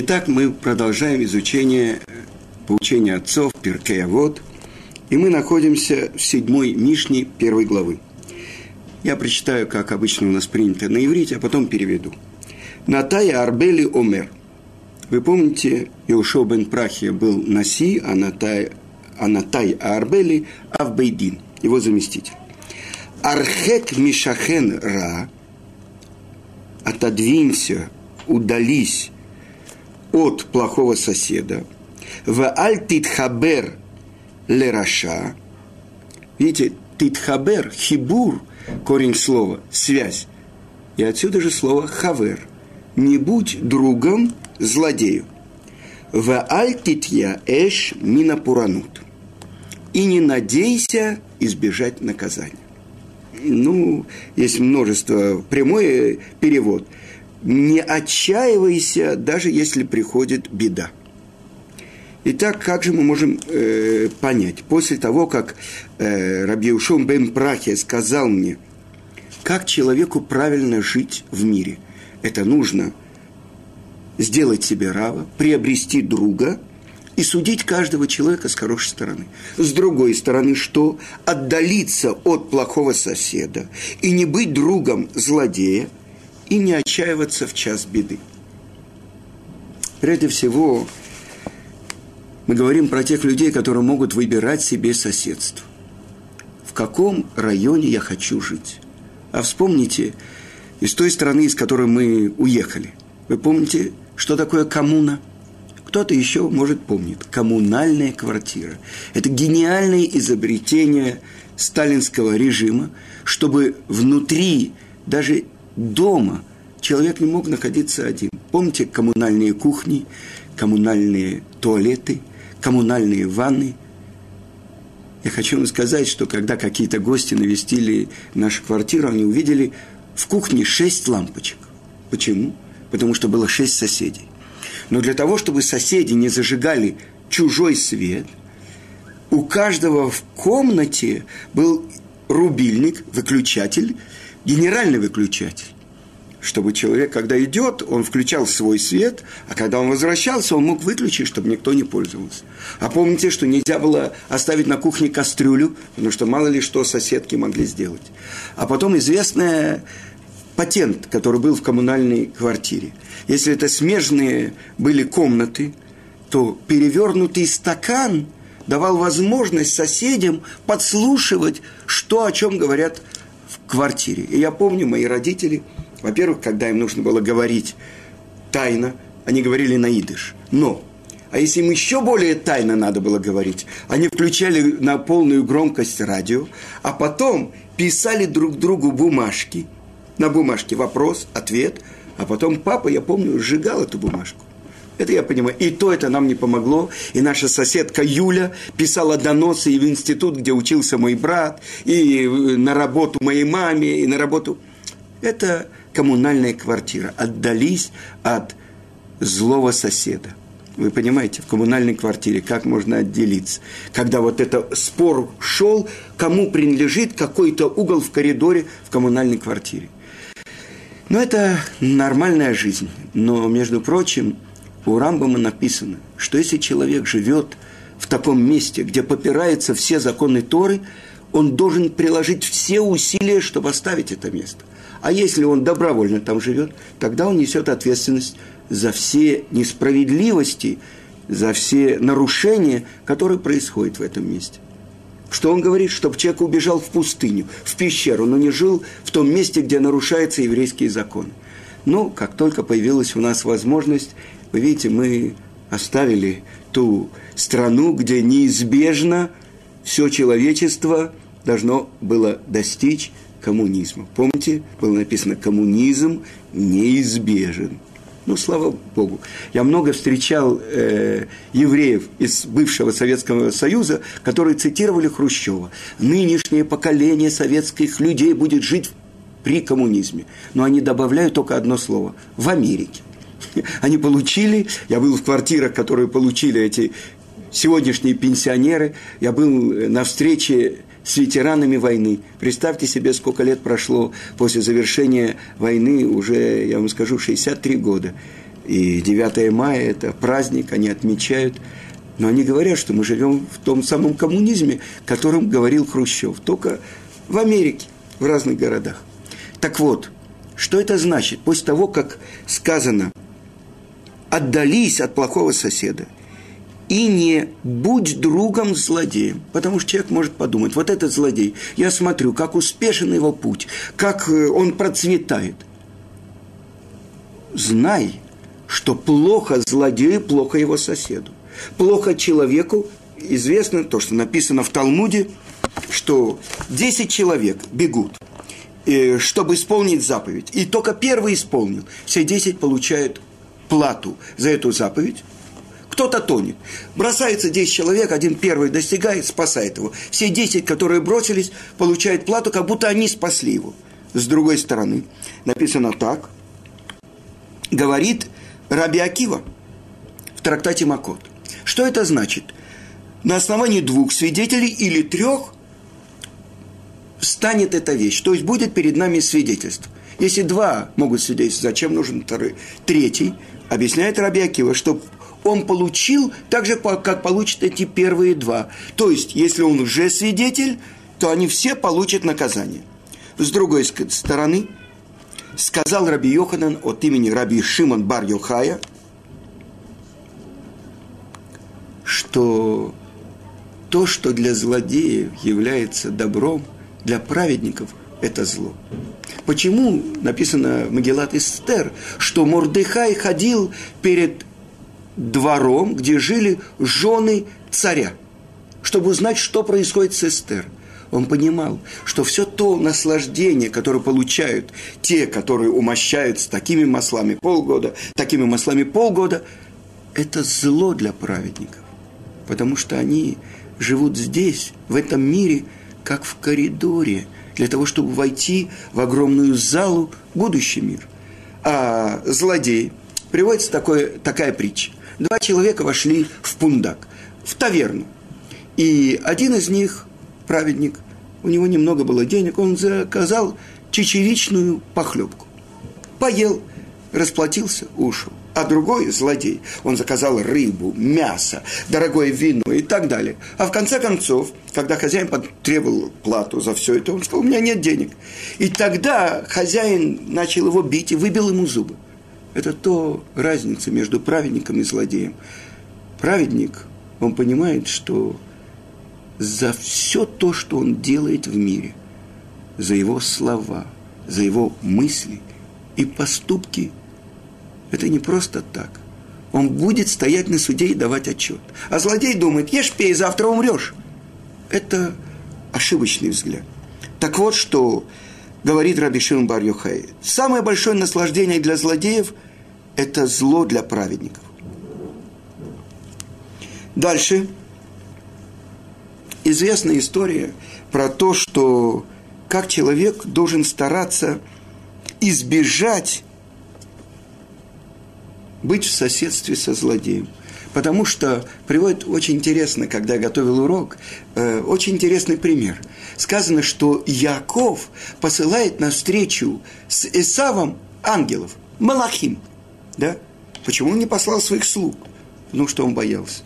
Итак, мы продолжаем изучение поучения отцов Перкея Вот, и мы находимся в седьмой Мишне первой главы. Я прочитаю, как обычно у нас принято на иврите, а потом переведу. Натая Арбели Омер. Вы помните, Иошо бен Прахия был Наси, а Натай, а Натай Арбели Авбейдин, его заместитель. Архек Мишахен Ра, отодвинься, удались от плохого соседа. В аль титхабер лераша. Видите, титхабер, хибур, корень слова, связь. И отсюда же слово хавер. Не будь другом злодею. В аль титья эш минапуранут. И не надейся избежать наказания. Ну, есть множество, прямой перевод – не отчаивайся, даже если приходит беда. Итак, как же мы можем э, понять? После того, как э, Раби Ушон бен Прахе сказал мне, как человеку правильно жить в мире, это нужно сделать себе рава, приобрести друга и судить каждого человека с хорошей стороны. С другой стороны, что? Отдалиться от плохого соседа и не быть другом злодея – и не отчаиваться в час беды. Прежде всего, мы говорим про тех людей, которые могут выбирать себе соседство. В каком районе я хочу жить? А вспомните, из той страны, из которой мы уехали. Вы помните, что такое коммуна? Кто-то еще, может, помнит. Коммунальная квартира. Это гениальное изобретение сталинского режима, чтобы внутри даже дома человек не мог находиться один. Помните коммунальные кухни, коммунальные туалеты, коммунальные ванны? Я хочу вам сказать, что когда какие-то гости навестили нашу квартиру, они увидели в кухне шесть лампочек. Почему? Потому что было шесть соседей. Но для того, чтобы соседи не зажигали чужой свет, у каждого в комнате был рубильник, выключатель, генеральный выключатель. Чтобы человек, когда идет, он включал свой свет, а когда он возвращался, он мог выключить, чтобы никто не пользовался. А помните, что нельзя было оставить на кухне кастрюлю, потому что мало ли что соседки могли сделать. А потом известный патент, который был в коммунальной квартире. Если это смежные были комнаты, то перевернутый стакан давал возможность соседям подслушивать, что о чем говорят в квартире. И я помню, мои родители, во-первых, когда им нужно было говорить тайно, они говорили на идыш. Но, а если им еще более тайно надо было говорить, они включали на полную громкость радио, а потом писали друг другу бумажки. На бумажке вопрос, ответ, а потом папа, я помню, сжигал эту бумажку. Это я понимаю. И то это нам не помогло. И наша соседка Юля писала доносы и в институт, где учился мой брат, и на работу моей маме, и на работу... Это коммунальная квартира. Отдались от злого соседа. Вы понимаете, в коммунальной квартире как можно отделиться? Когда вот это спор шел, кому принадлежит какой-то угол в коридоре в коммунальной квартире. Но это нормальная жизнь. Но, между прочим, у Рамбама написано, что если человек живет в таком месте, где попираются все законы Торы, он должен приложить все усилия, чтобы оставить это место. А если он добровольно там живет, тогда он несет ответственность за все несправедливости, за все нарушения, которые происходят в этом месте. Что он говорит? Чтобы человек убежал в пустыню, в пещеру, но не жил в том месте, где нарушаются еврейские законы. Но как только появилась у нас возможность вы видите, мы оставили ту страну, где неизбежно все человечество должно было достичь коммунизма. Помните, было написано «коммунизм неизбежен». Ну, слава Богу. Я много встречал э, евреев из бывшего Советского Союза, которые цитировали Хрущева. Нынешнее поколение советских людей будет жить при коммунизме. Но они добавляют только одно слово – в Америке. Они получили, я был в квартирах, которые получили эти сегодняшние пенсионеры, я был на встрече с ветеранами войны. Представьте себе, сколько лет прошло после завершения войны, уже, я вам скажу, 63 года. И 9 мая – это праздник, они отмечают. Но они говорят, что мы живем в том самом коммунизме, о котором говорил Хрущев, только в Америке, в разных городах. Так вот, что это значит? После того, как сказано «отдались от плохого соседа», и не будь другом злодеем. Потому что человек может подумать, вот этот злодей, я смотрю, как успешен его путь, как э, он процветает. Знай, что плохо злодею, плохо его соседу. Плохо человеку, известно то, что написано в Талмуде, что 10 человек бегут, э, чтобы исполнить заповедь. И только первый исполнил. Все 10 получают плату за эту заповедь кто-то тонет. Бросается 10 человек, один первый достигает, спасает его. Все 10, которые бросились, получают плату, как будто они спасли его. С другой стороны, написано так. Говорит Раби Акива в трактате Макот. Что это значит? На основании двух свидетелей или трех станет эта вещь. То есть будет перед нами свидетельство. Если два могут свидетельствовать, зачем нужен второй? Третий объясняет Раби Акива, что он получил так же, как получат эти первые два. То есть, если он уже свидетель, то они все получат наказание. С другой стороны, сказал Раби Йоханан от имени Раби Шимон бар Йохая, что то, что для злодеев является добром, для праведников – это зло. Почему написано в Магеллат Эстер, что Мордыхай ходил перед двором, где жили жены царя, чтобы узнать, что происходит с Эстер. Он понимал, что все то наслаждение, которое получают те, которые умощаются такими маслами полгода, такими маслами полгода, это зло для праведников. Потому что они живут здесь, в этом мире, как в коридоре, для того, чтобы войти в огромную залу, будущий мир. А злодей, приводится такое, такая притча два человека вошли в пундак, в таверну. И один из них, праведник, у него немного было денег, он заказал чечевичную похлебку. Поел, расплатился, ушел. А другой злодей, он заказал рыбу, мясо, дорогое вино и так далее. А в конце концов, когда хозяин потребовал плату за все это, он сказал, у меня нет денег. И тогда хозяин начал его бить и выбил ему зубы. Это то разница между праведником и злодеем. Праведник, он понимает, что за все то, что он делает в мире, за его слова, за его мысли и поступки, это не просто так. Он будет стоять на суде и давать отчет. А злодей думает, ешь, пей, завтра умрешь. Это ошибочный взгляд. Так вот, что говорит Раби Шимон бар -Йохай. Самое большое наслаждение для злодеев – это зло для праведников. Дальше. Известная история про то, что как человек должен стараться избежать быть в соседстве со злодеем. Потому что приводит очень интересно, когда я готовил урок, э, очень интересный пример. Сказано, что Яков посылает навстречу с Исавом ангелов, Малахим. Да? Почему он не послал своих слуг? Потому что он боялся.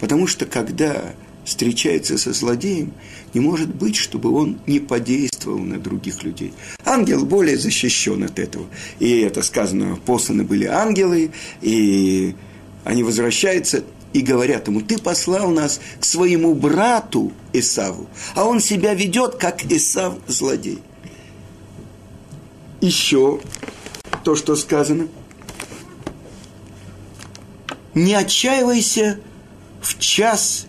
Потому что когда встречается со злодеем, не может быть, чтобы он не подействовал на других людей. Ангел более защищен от этого. И это сказано, посланы были ангелы, и они возвращаются и говорят ему, ты послал нас к своему брату Исаву, а он себя ведет, как Исав злодей. Еще то, что сказано – не отчаивайся в час,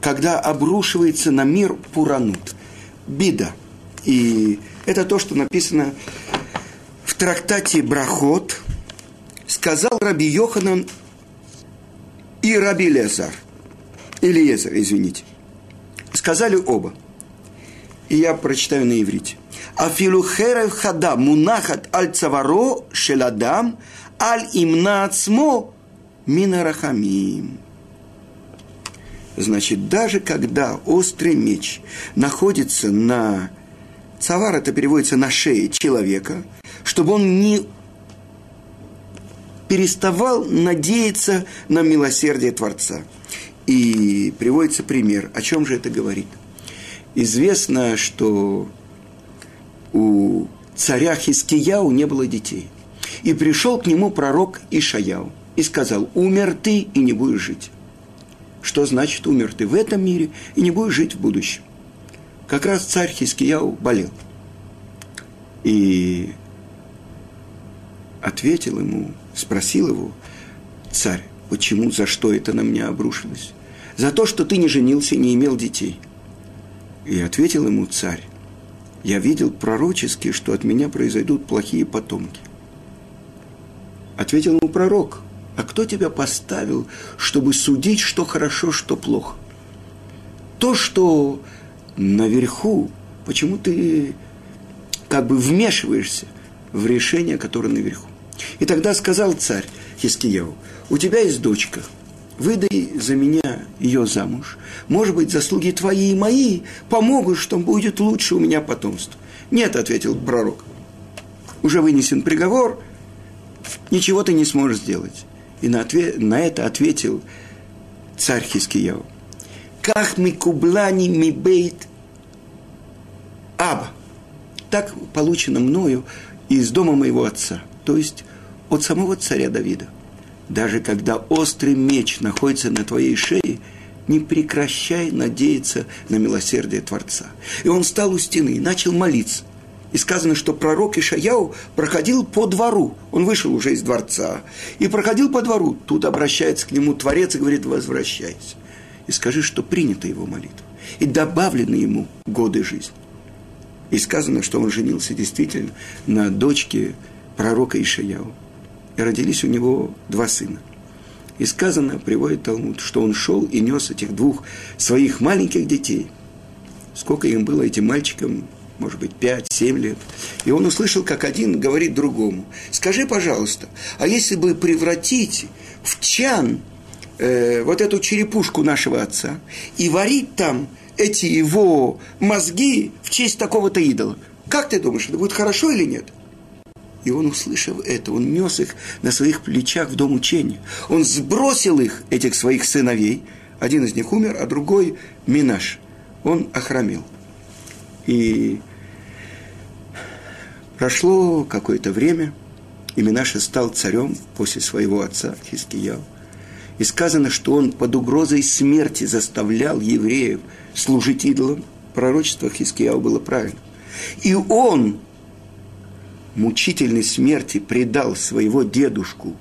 когда обрушивается на мир пуранут, беда. И это то, что написано в трактате Брахот, сказал Раби Йоханан и Раби Лезар, или Езар, извините. Сказали оба. И я прочитаю на иврите. Афилу херев хада мунахат аль цаваро шеладам аль имна ацмо Минарахамим. Значит, даже когда острый меч находится на... Цавар это переводится на шее человека, чтобы он не переставал надеяться на милосердие Творца. И приводится пример. О чем же это говорит? Известно, что у царя Хискияу не было детей. И пришел к нему пророк Ишаяу и сказал, умер ты и не будешь жить. Что значит умер ты в этом мире и не будешь жить в будущем? Как раз царь Хискияу болел. И ответил ему, спросил его, царь, почему, за что это на меня обрушилось? За то, что ты не женился и не имел детей. И ответил ему царь, я видел пророчески, что от меня произойдут плохие потомки. Ответил ему пророк, а кто тебя поставил, чтобы судить, что хорошо, что плохо? То, что наверху, почему ты как бы вмешиваешься в решение, которое наверху? И тогда сказал царь Хискиеву, у тебя есть дочка, выдай за меня ее замуж. Может быть, заслуги твои и мои помогут, что будет лучше у меня потомство. Нет, ответил пророк. Уже вынесен приговор, ничего ты не сможешь сделать. И на, ответ, на это ответил царь Хискияу. Ках ми кублани ми бейт аба. Так получено мною из дома моего отца. То есть от самого царя Давида. Даже когда острый меч находится на твоей шее, не прекращай надеяться на милосердие Творца. И он стал у стены и начал молиться. И сказано, что пророк Ишаяу проходил по двору. Он вышел уже из дворца и проходил по двору. Тут обращается к нему Творец и говорит, возвращайся. И скажи, что принята его молитва. И добавлены ему годы жизни. И сказано, что он женился действительно на дочке пророка Ишаяу и родились у него два сына. И сказано, приводит Талмуд, что он шел и нес этих двух своих маленьких детей. Сколько им было этим мальчикам, может быть, пять, семь лет. И он услышал, как один говорит другому, скажи, пожалуйста, а если бы превратить в чан э, вот эту черепушку нашего отца и варить там эти его мозги в честь такого-то идола, как ты думаешь, это будет хорошо или нет? – и он, услышав это, он нес их на своих плечах в дом учения. Он сбросил их, этих своих сыновей. Один из них умер, а другой Минаш. Он охромел. И прошло какое-то время, и Минаша стал царем после своего отца Хискияу. И сказано, что он под угрозой смерти заставлял евреев служить идолам. Пророчество Хискияу было правильно. И он мучительной смерти предал своего дедушку,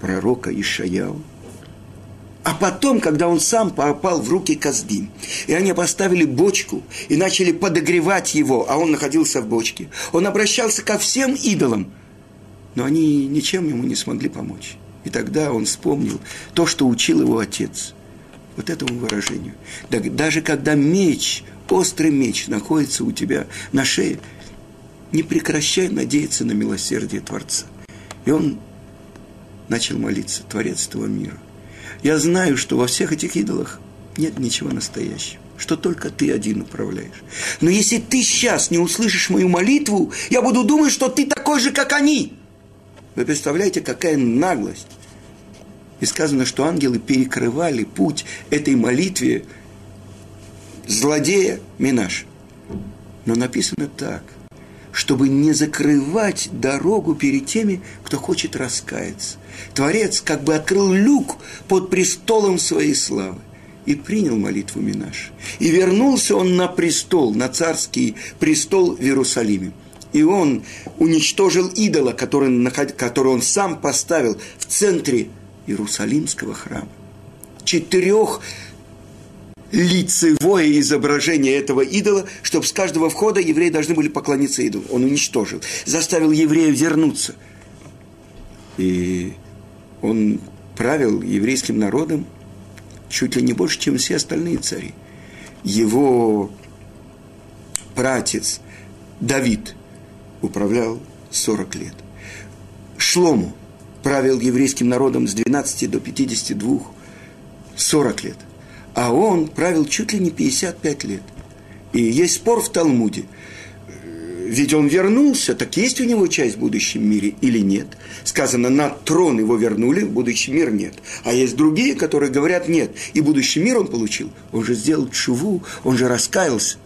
пророка Ишаяу. А потом, когда он сам попал в руки Каздим, и они поставили бочку и начали подогревать его, а он находился в бочке, он обращался ко всем идолам, но они ничем ему не смогли помочь. И тогда он вспомнил то, что учил его отец. Вот этому выражению. Даже когда меч, острый меч находится у тебя на шее, не прекращай надеяться на милосердие Творца. И он начал молиться, Творец этого мира. Я знаю, что во всех этих идолах нет ничего настоящего, что только ты один управляешь. Но если ты сейчас не услышишь мою молитву, я буду думать, что ты такой же, как они. Вы представляете, какая наглость. И сказано, что ангелы перекрывали путь этой молитве злодея Минаш. Но написано так – чтобы не закрывать дорогу перед теми, кто хочет раскаяться. Творец как бы открыл люк под престолом своей славы и принял молитву Минаш. И вернулся он на престол, на царский престол в Иерусалиме. И он уничтожил идола, который, который он сам поставил в центре Иерусалимского храма. Четырех лицевое изображение этого идола, чтобы с каждого входа евреи должны были поклониться идолу. Он уничтожил, заставил евреев вернуться. И он правил еврейским народом чуть ли не больше, чем все остальные цари. Его братец Давид управлял 40 лет. Шлому правил еврейским народом с 12 до 52, 40 лет – а он правил чуть ли не 55 лет. И есть спор в Талмуде. ведь он вернулся, так есть у него часть в будущем мире или нет? Сказано, на трон его вернули, будущий мир нет. А есть другие, которые говорят нет, и будущий мир он получил. Он же сделал чуву, он же раскаялся.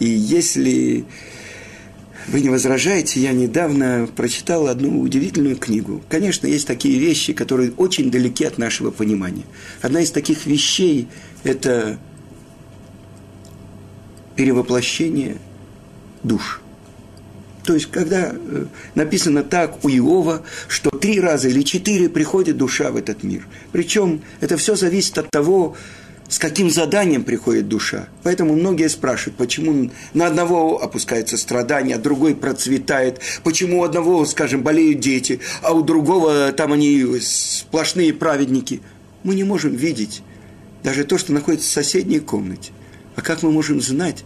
И если вы не возражаете, я недавно прочитал одну удивительную книгу. Конечно, есть такие вещи, которые очень далеки от нашего понимания. Одна из таких вещей – это перевоплощение душ. То есть, когда э, написано так у Иова, что три раза или четыре приходит душа в этот мир. Причем это все зависит от того, с каким заданием приходит душа. Поэтому многие спрашивают, почему на одного опускается страдание, а другой процветает, почему у одного, скажем, болеют дети, а у другого там они сплошные праведники. Мы не можем видеть даже то, что находится в соседней комнате. А как мы можем знать,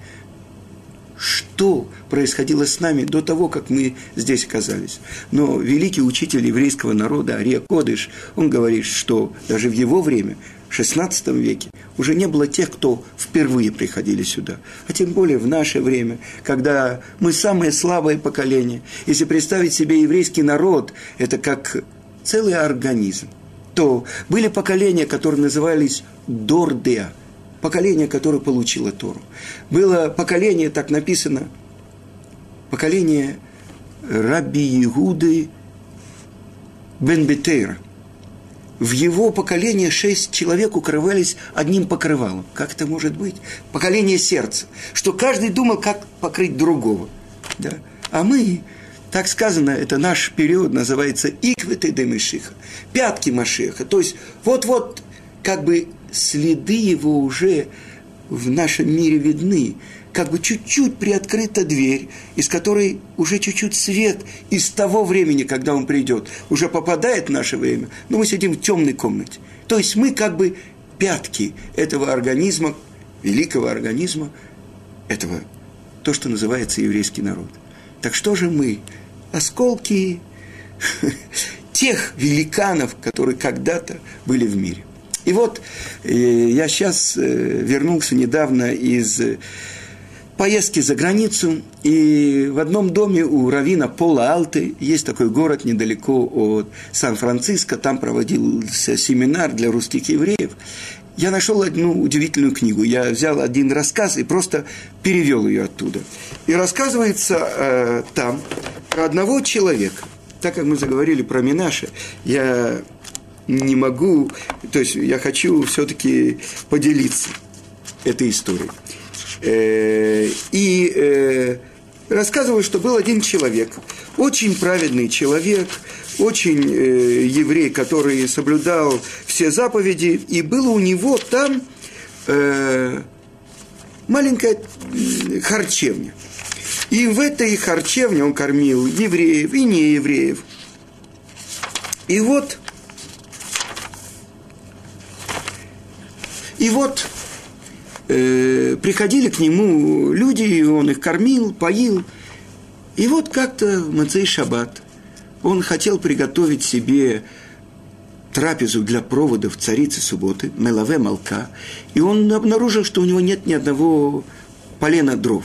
что происходило с нами до того, как мы здесь оказались. Но великий учитель еврейского народа Ария Кодыш, он говорит, что даже в его время, XVI веке, уже не было тех, кто впервые приходили сюда. А тем более в наше время, когда мы самое слабое поколение. Если представить себе еврейский народ, это как целый организм, то были поколения, которые назывались Дордеа – поколение, которое получило Тору. Было поколение, так написано, поколение Раби Игуды Бен Бетейра. В его поколении шесть человек укрывались одним покрывалом. Как это может быть? Поколение сердца. Что каждый думал, как покрыть другого. Да? А мы, так сказано, это наш период называется Икветы де Мишиха. Пятки Машеха. То есть вот-вот как бы следы его уже в нашем мире видны, как бы чуть-чуть приоткрыта дверь, из которой уже чуть-чуть свет из того времени, когда он придет, уже попадает в наше время, но мы сидим в темной комнате. То есть мы как бы пятки этого организма, великого организма, этого, то, что называется еврейский народ. Так что же мы? Осколки тех великанов, которые когда-то были в мире. И вот э, я сейчас э, вернулся недавно из поездки за границу, и в одном доме у Равина Пола Алты, есть такой город недалеко от Сан-Франциско, там проводился семинар для русских евреев. Я нашел одну удивительную книгу. Я взял один рассказ и просто перевел ее оттуда. И рассказывается э, там про одного человека. Так как мы заговорили про Минаша, я не могу, то есть я хочу все-таки поделиться этой историей. Э, и э, рассказываю, что был один человек, очень праведный человек, очень э, еврей, который соблюдал все заповеди, и было у него там маленькая харчевня. И в этой харчевне он кормил евреев и неевреев. И вот И вот э, приходили к нему люди, и он их кормил, поил. И вот как-то Мацей Шаббат он хотел приготовить себе трапезу для проводов царицы субботы, Мелаве Малка, и он обнаружил, что у него нет ни одного полена дров.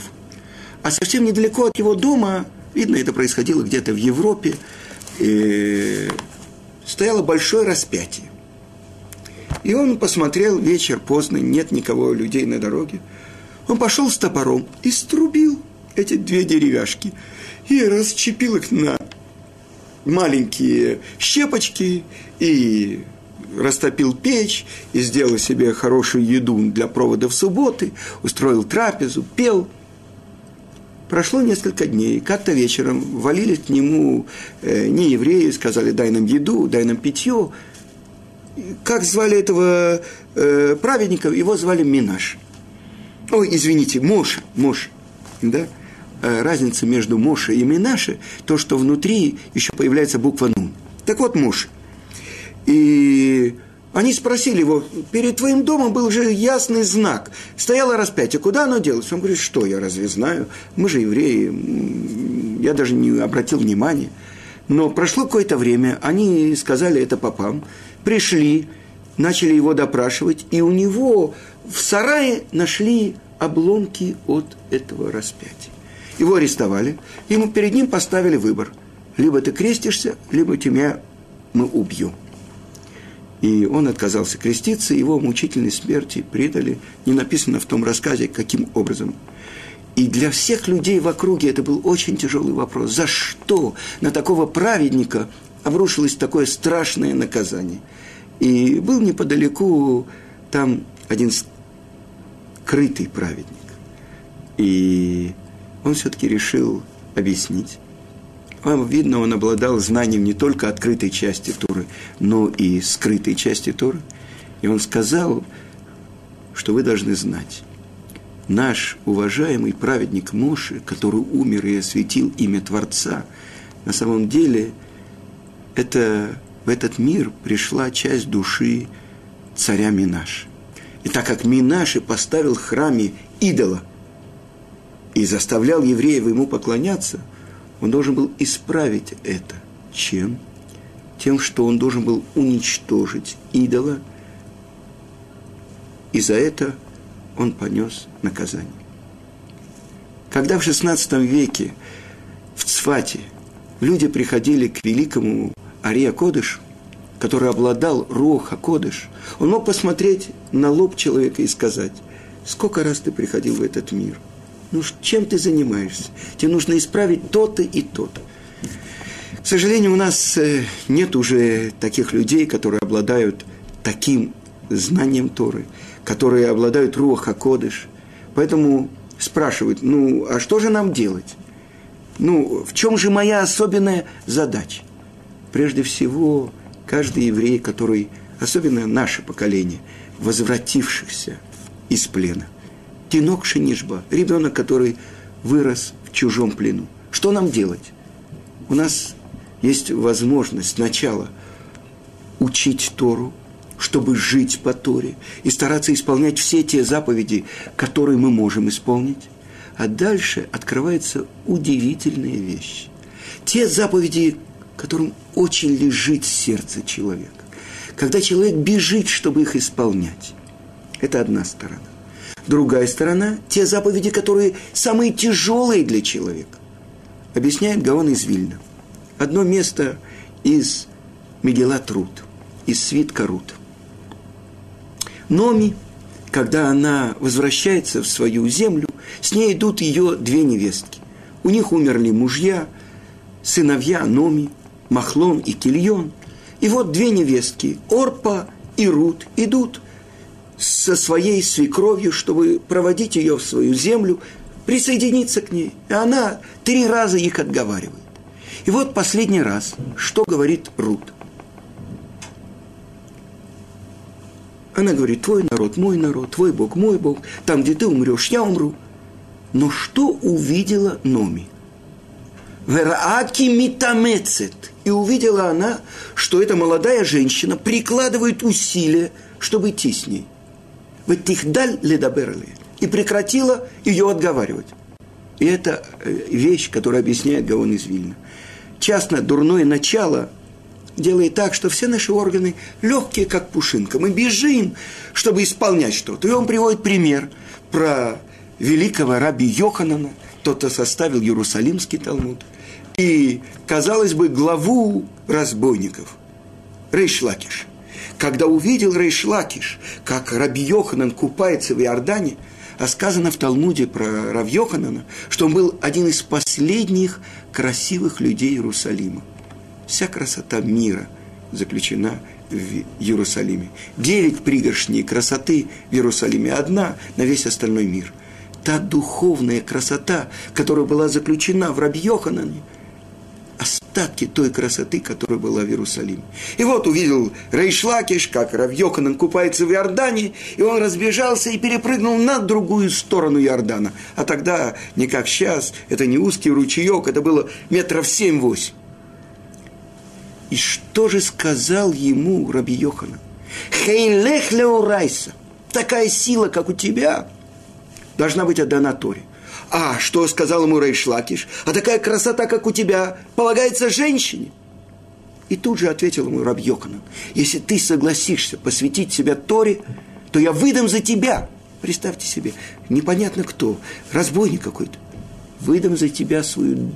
А совсем недалеко от его дома, видно, это происходило где-то в Европе, э, стояло большое распятие. И он посмотрел, вечер поздно, нет никого людей на дороге. Он пошел с топором и струбил эти две деревяшки и расчепил их на маленькие щепочки и растопил печь и сделал себе хорошую еду для проводов субботы, устроил трапезу, пел. Прошло несколько дней. Как-то вечером валили к нему э, не евреи, сказали, дай нам еду, дай нам питье как звали этого э, праведника, его звали Минаш. Ой, извините, Моша, Моша, да? Э, разница между Моше и Минаше, то, что внутри еще появляется буква Нун. Так вот, Моше. И они спросили его, перед твоим домом был же ясный знак, стояло распятие, куда оно делось? Он говорит, что я разве знаю, мы же евреи, я даже не обратил внимания. Но прошло какое-то время, они сказали это попам, пришли, начали его допрашивать, и у него в сарае нашли обломки от этого распятия. Его арестовали, ему перед ним поставили выбор. Либо ты крестишься, либо тебя мы убьем. И он отказался креститься, его мучительной смерти предали. Не написано в том рассказе, каким образом. И для всех людей в округе это был очень тяжелый вопрос. За что на такого праведника обрушилось такое страшное наказание? И был неподалеку там один скрытый праведник. И он все-таки решил объяснить. Вам видно, он обладал знанием не только открытой части Торы, но и скрытой части Торы. И он сказал, что вы должны знать. Наш уважаемый праведник Моши, который умер и осветил имя Творца, на самом деле это, в этот мир пришла часть души царя Минаш. И так как Минаши поставил в храме идола и заставлял евреев ему поклоняться – он должен был исправить это. Чем? Тем, что он должен был уничтожить идола, и за это он понес наказание. Когда в XVI веке в Цфате люди приходили к великому Ария Кодыш, который обладал Роха Кодыш, он мог посмотреть на лоб человека и сказать, сколько раз ты приходил в этот мир – ну, чем ты занимаешься? Тебе нужно исправить то-то и то-то. К сожалению, у нас э, нет уже таких людей, которые обладают таким знанием Торы, которые обладают Руаха Кодыш. Поэтому спрашивают, ну, а что же нам делать? Ну, в чем же моя особенная задача? Прежде всего, каждый еврей, который, особенно наше поколение, возвратившихся из плена, Тинок Шинишба, ребенок, который вырос в чужом плену. Что нам делать? У нас есть возможность сначала учить Тору, чтобы жить по Торе и стараться исполнять все те заповеди, которые мы можем исполнить. А дальше открывается удивительная вещь. Те заповеди, которым очень лежит сердце человека. Когда человек бежит, чтобы их исполнять. Это одна сторона. Другая сторона – те заповеди, которые самые тяжелые для человека. Объясняет Гаон из Вильна. Одно место из Мегела Труд, из свитка Рут. Номи, когда она возвращается в свою землю, с ней идут ее две невестки. У них умерли мужья, сыновья Номи, Махлон и Кильон. И вот две невестки, Орпа и Рут, идут со своей свекровью, чтобы проводить ее в свою землю, присоединиться к ней. И она три раза их отговаривает. И вот последний раз, что говорит Рут. Она говорит, твой народ, мой народ, твой Бог, мой Бог, там, где ты умрешь, я умру. Но что увидела Номи? Верааки митамецет. И увидела она, что эта молодая женщина прикладывает усилия, чтобы идти с ней вытихдаль ледаберли, и прекратила ее отговаривать. И это э, вещь, которая объясняет Гаон из Вильна. Частно дурное начало делает так, что все наши органы легкие, как пушинка. Мы бежим, чтобы исполнять что-то. И он приводит пример про великого раби Йоханана, тот, кто составил Иерусалимский Талмуд, и, казалось бы, главу разбойников, Рейшлакиш – когда увидел Рейшлакиш, как Раби Йоханан купается в Иордане, а сказано в Талмуде про Рав Йоханана, что он был один из последних красивых людей Иерусалима. Вся красота мира заключена в Иерусалиме. Девять пригоршней красоты в Иерусалиме, одна на весь остальной мир. Та духовная красота, которая была заключена в Раби Йоханане – остатки той красоты, которая была в Иерусалиме. И вот увидел Рейшлакиш, как Равьёканан купается в Иордане, и он разбежался и перепрыгнул на другую сторону Иордана. А тогда, не как сейчас, это не узкий ручеек, это было метров семь-восемь. И что же сказал ему Раби Йохана? Хейлех леурайса. Такая сила, как у тебя, должна быть отдана Торе. А что сказал ему Рейшлакиш? А такая красота, как у тебя, полагается женщине. И тут же ответил ему Раб Йоканан, если ты согласишься посвятить себя Торе, то я выдам за тебя. Представьте себе, непонятно кто, разбойник какой-то, выдам за тебя свою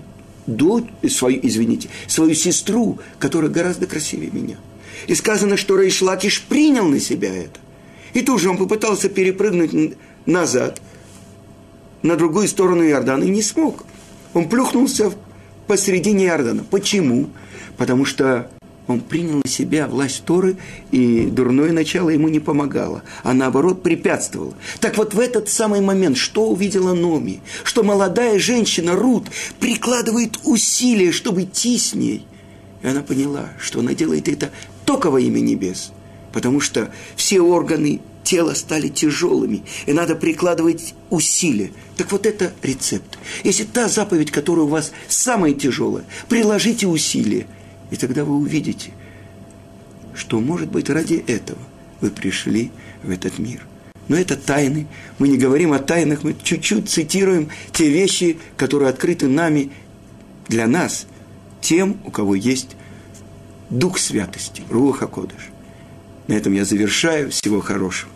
дочь, свою, извините, свою сестру, которая гораздо красивее меня. И сказано, что Рейшлакиш принял на себя это. И тут же он попытался перепрыгнуть назад, на другую сторону Иордана, и не смог. Он плюхнулся посередине Иордана. Почему? Потому что он принял на себя власть Торы, и дурное начало ему не помогало, а наоборот препятствовало. Так вот в этот самый момент, что увидела Номи? Что молодая женщина Рут прикладывает усилия, чтобы идти с ней. И она поняла, что она делает это только во имя небес, потому что все органы тела стали тяжелыми, и надо прикладывать усилия. Так вот это рецепт. Если та заповедь, которая у вас самая тяжелая, приложите усилия – и тогда вы увидите, что, может быть, ради этого вы пришли в этот мир. Но это тайны. Мы не говорим о тайнах, мы чуть-чуть цитируем те вещи, которые открыты нами для нас, тем, у кого есть Дух Святости, Руха Кодыш. На этом я завершаю. Всего хорошего.